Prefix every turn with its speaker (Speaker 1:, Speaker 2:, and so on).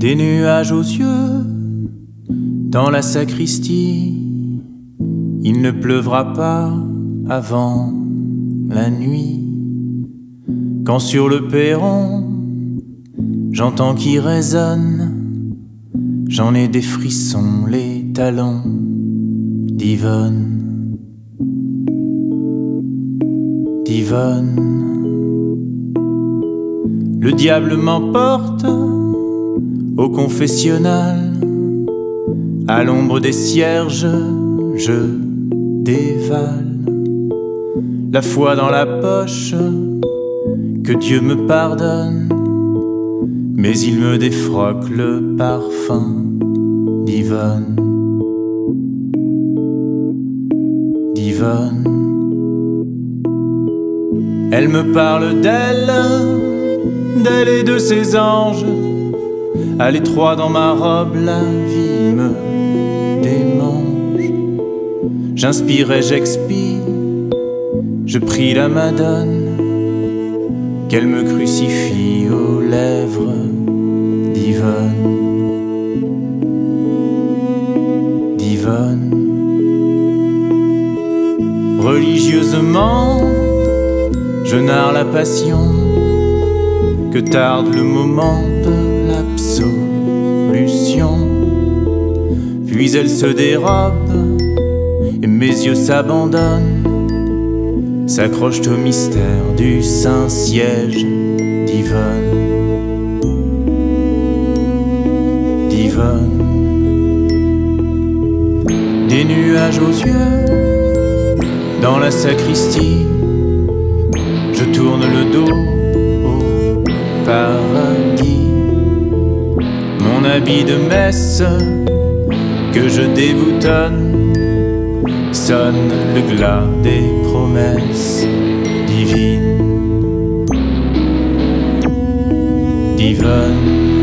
Speaker 1: Des nuages aux yeux, dans la sacristie, il ne pleuvra pas avant la nuit. Quand sur le perron, j'entends qui résonne, j'en ai des frissons, les talons d'Yvonne. D'Yvonne. Le diable m'emporte au confessionnal, à l'ombre des cierges, je dévale la foi dans la poche, que Dieu me pardonne, mais il me défroque le parfum d'Yvonne. D'Yvonne. Elle me parle d'elle d'elle et de ses anges. À l'étroit dans ma robe, la vie me démange. J'inspire et j'expire, je prie la Madone qu'elle me crucifie aux lèvres d'Yvonne. D'Yvonne. Religieusement, je narre la passion que tarde le moment l'absolution. Puis elle se dérobe et mes yeux s'abandonnent, s'accrochent au mystère du Saint-Siège d'Yvonne. D'Yvonne. Des nuages aux yeux dans la sacristie, je tourne le dos mon habit de messe que je déboutonne sonne le glas des promesses divines. Divine.